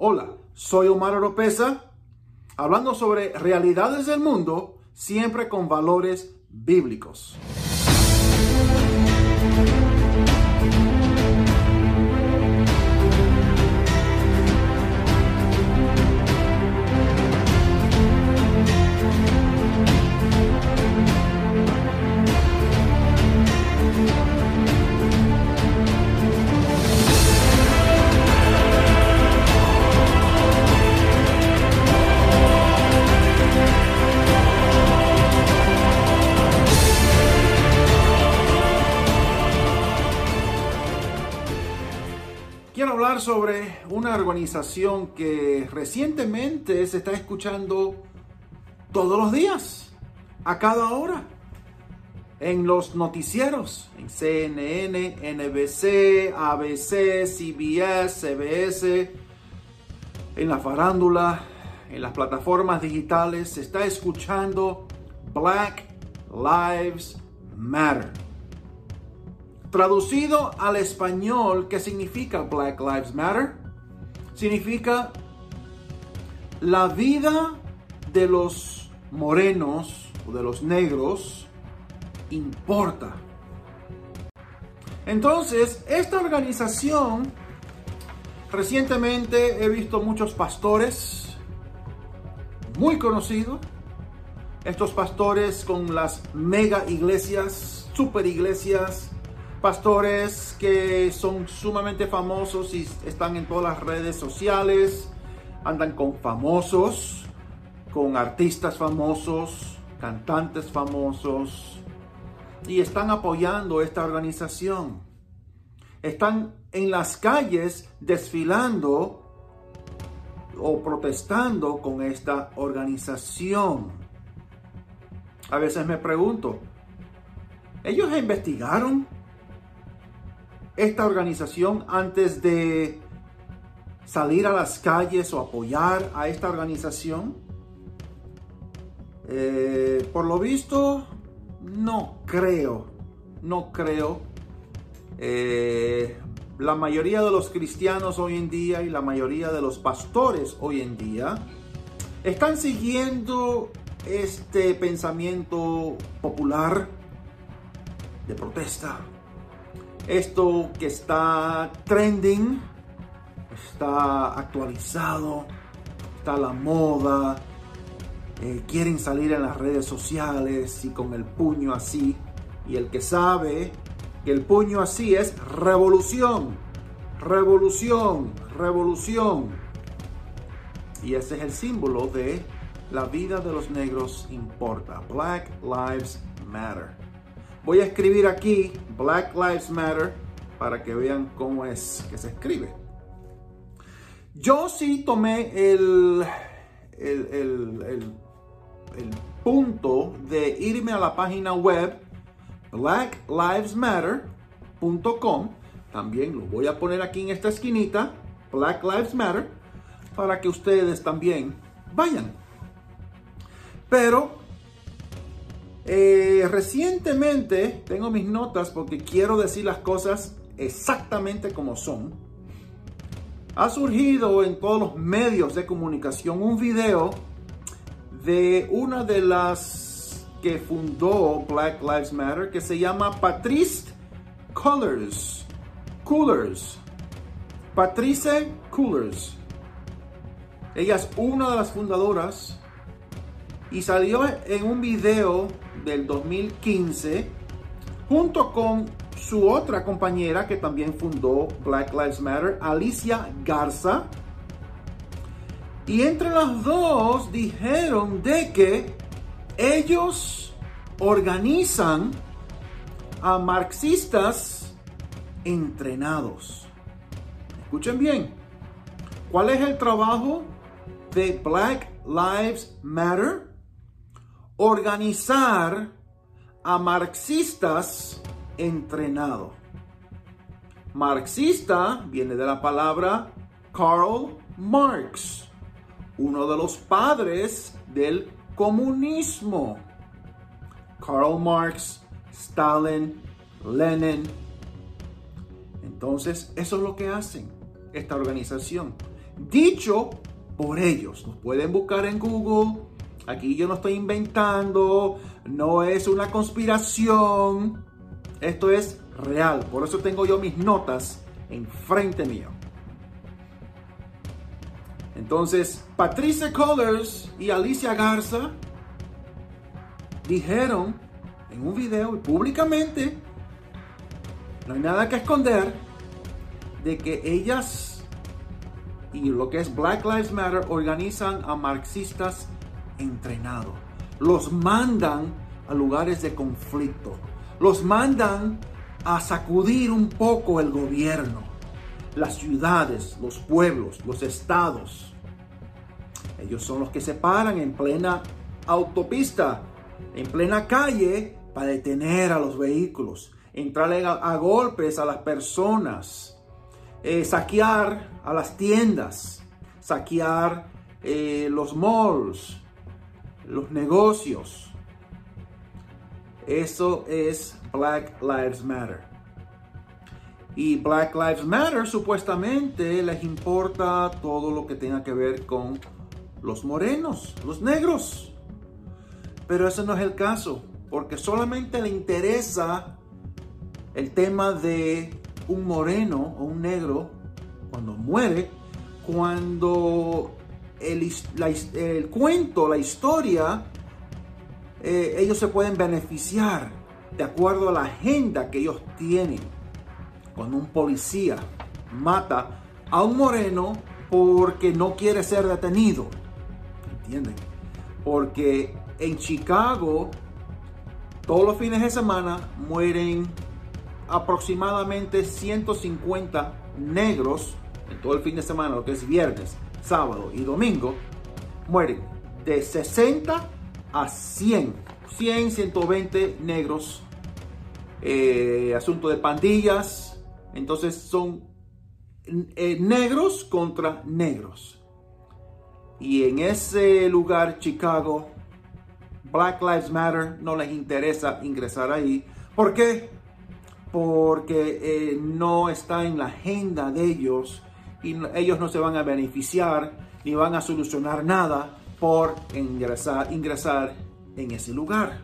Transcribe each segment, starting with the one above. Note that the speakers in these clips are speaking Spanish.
Hola, soy Omar Oropesa, hablando sobre realidades del mundo, siempre con valores bíblicos. Sobre una organización que recientemente se está escuchando todos los días, a cada hora, en los noticieros, en CNN, NBC, ABC, CBS, CBS, en la farándula, en las plataformas digitales, se está escuchando Black Lives Matter. Traducido al español, ¿qué significa Black Lives Matter? Significa la vida de los morenos o de los negros importa. Entonces, esta organización, recientemente he visto muchos pastores muy conocidos, estos pastores con las mega iglesias, super iglesias, pastores que son sumamente famosos y están en todas las redes sociales, andan con famosos, con artistas famosos, cantantes famosos y están apoyando esta organización. Están en las calles desfilando o protestando con esta organización. A veces me pregunto, ¿ellos investigaron esta organización antes de salir a las calles o apoyar a esta organización? Eh, por lo visto, no creo, no creo. Eh, la mayoría de los cristianos hoy en día y la mayoría de los pastores hoy en día están siguiendo este pensamiento popular de protesta, esto que está trending, está actualizado, está la moda, eh, quieren salir en las redes sociales y con el puño así. Y el que sabe que el puño así es revolución, revolución, revolución. Y ese es el símbolo de la vida de los negros importa. Black Lives Matter. Voy a escribir aquí Black Lives Matter para que vean cómo es que se escribe. Yo sí tomé el, el, punto de irme a la página web blacklivesmatter.com. También lo voy a poner aquí en esta esquinita, Black Lives Matter, para que ustedes también vayan. Pero eh, recientemente tengo mis notas porque quiero decir las cosas exactamente como son. Ha surgido en todos los medios de comunicación un video de una de las que fundó Black Lives Matter que se llama Patrice Coolers. Coolers. Patrice Coolers. Ella es una de las fundadoras y salió en un video del 2015 junto con su otra compañera que también fundó Black Lives Matter, Alicia Garza. Y entre las dos dijeron de que ellos organizan a marxistas entrenados. Escuchen bien, ¿Cuál es el trabajo de Black Lives Matter? Organizar a marxistas entrenados. Marxista viene de la palabra Karl Marx, uno de los padres del comunismo. Karl Marx, Stalin, Lenin. Entonces, eso es lo que hacen esta organización. Dicho por ellos. Nos pueden buscar en Google. Aquí yo no estoy inventando. No es una conspiración. Esto es real. Por eso tengo yo mis notas enfrente mío. Entonces, Patricia Colors y Alicia Garza dijeron en un video y públicamente, no hay nada que esconder, de que ellas y lo que es Black Lives Matter organizan a marxistas entrenados. Los mandan a lugares de conflicto. Los mandan a sacudir un poco el gobierno, las ciudades, los pueblos, los estados. Ellos son los que se paran en plena autopista, en plena calle, para detener a los vehículos, entrarle a, golpes a las personas, eh, saquear a las tiendas, saquear eh, los malls, los negocios. Eso es Black Lives Matter. Y Black Lives Matter supuestamente les importa todo lo que tenga que ver con los morenos, los negros. Pero ese no es el caso, porque solamente le interesa el tema de un moreno o un negro cuando muere, cuando el, cuento, la historia, eh, ellos se pueden beneficiar de acuerdo a la agenda que ellos tienen. Cuando un policía mata a un moreno porque no quiere ser detenido. ¿Entienden? Porque en Chicago, todos los fines de semana mueren aproximadamente 150 negros en todo el fin de semana, lo que es viernes, sábado y domingo, mueren de 60 a 100, 100, 120 negros eh, asunto de pandillas. Entonces son eh, negros contra negros. Y en ese lugar, Chicago, Black Lives Matter no les interesa ingresar ahí. ¿Por qué? Porque eh, no está en la agenda de ellos y ellos no se van a beneficiar ni van a solucionar nada por ingresar, ingresar en ese lugar.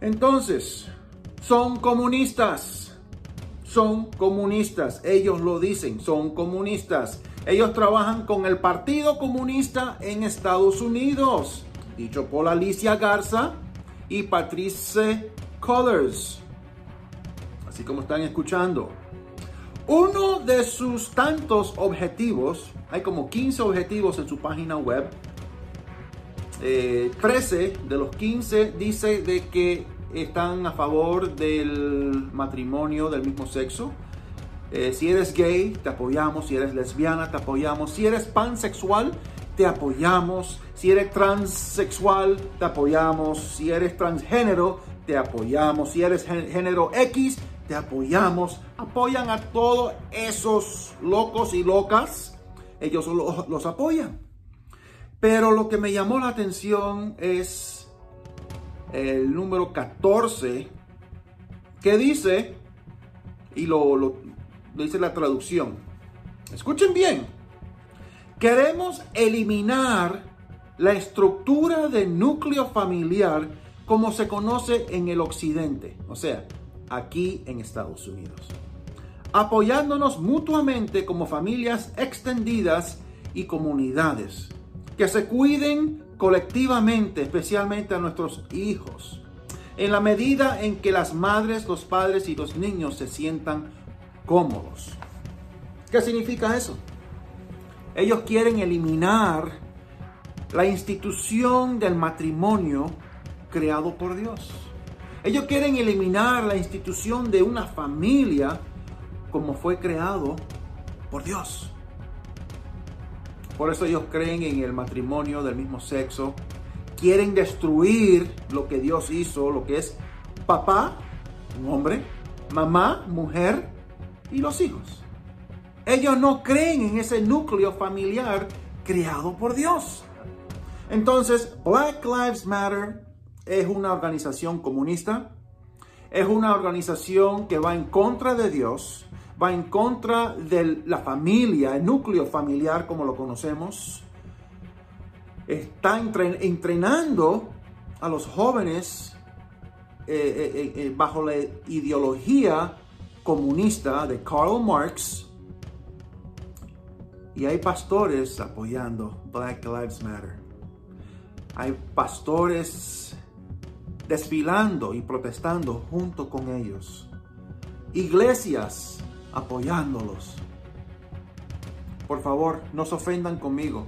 Entonces, son comunistas. Son comunistas. Ellos lo dicen, son comunistas. Ellos trabajan con el Partido Comunista en Estados Unidos. Dicho por Alicia Garza y Patrice Colors. Así como están escuchando. Uno de sus tantos objetivos, hay como 15 objetivos en su página web, 13 eh, de los 15 dice de que están a favor del matrimonio del mismo sexo. Eh, si eres gay, te apoyamos. Si eres lesbiana, te apoyamos. Si eres pansexual, te apoyamos. Si eres transexual, te apoyamos. Si eres transgénero, te apoyamos. Si eres género X, te apoyamos. Apoyan a todos esos locos y locas. Ellos los apoyan. Pero lo que me llamó la atención es el número 14 que dice, y lo, dice la traducción, escuchen bien, queremos eliminar la estructura de núcleo familiar como se conoce en el occidente, o sea, aquí en Estados Unidos, apoyándonos mutuamente como familias extendidas y comunidades que se cuiden colectivamente, especialmente a nuestros hijos, en la medida en que las madres, los padres y los niños se sientan cómodos. ¿Qué significa eso? Ellos quieren eliminar la institución del matrimonio creado por Dios. Ellos quieren eliminar la institución de una familia como fue creado por Dios. Por eso ellos creen en el matrimonio del mismo sexo. Quieren destruir lo que Dios hizo, lo que es papá, un hombre, mamá, mujer y los hijos. Ellos no creen en ese núcleo familiar creado por Dios. Entonces, Black Lives Matter es una organización comunista, es una organización que va en contra de Dios, va en contra de la familia, el núcleo familiar como lo conocemos. Está entrenando a los jóvenes eh, eh, eh, bajo la ideología comunista de Karl Marx. Y hay pastores apoyando Black Lives Matter. Hay pastores desfilando y protestando junto con ellos. Iglesias apoyándolos. Por favor, no se ofendan conmigo.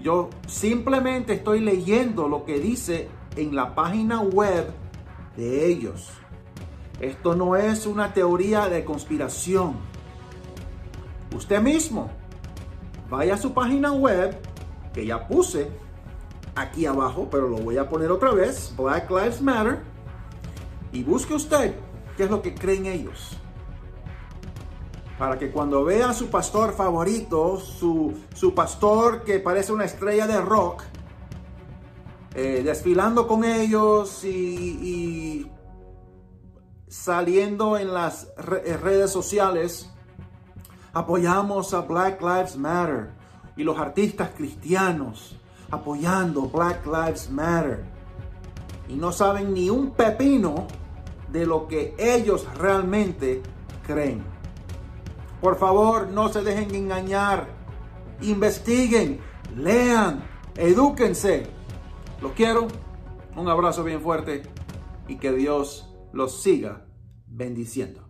Yo simplemente estoy leyendo lo que dice en la página web de ellos. Esto no es una teoría de conspiración. Usted mismo, vaya a su página web, que ya puse aquí abajo, pero lo voy a poner otra vez, Black Lives Matter, y busque usted qué es lo que creen ellos. Para que cuando vea a su pastor favorito, su, pastor que parece una estrella de rock, eh, desfilando con ellos y, saliendo en las redes sociales, apoyamos a Black Lives Matter y los artistas cristianos apoyando Black Lives Matter y no saben ni un pepino de lo que ellos realmente creen. Por favor, no se dejen engañar. Investiguen, lean, edúquense. Los quiero. Un abrazo bien fuerte y que Dios los siga bendiciendo.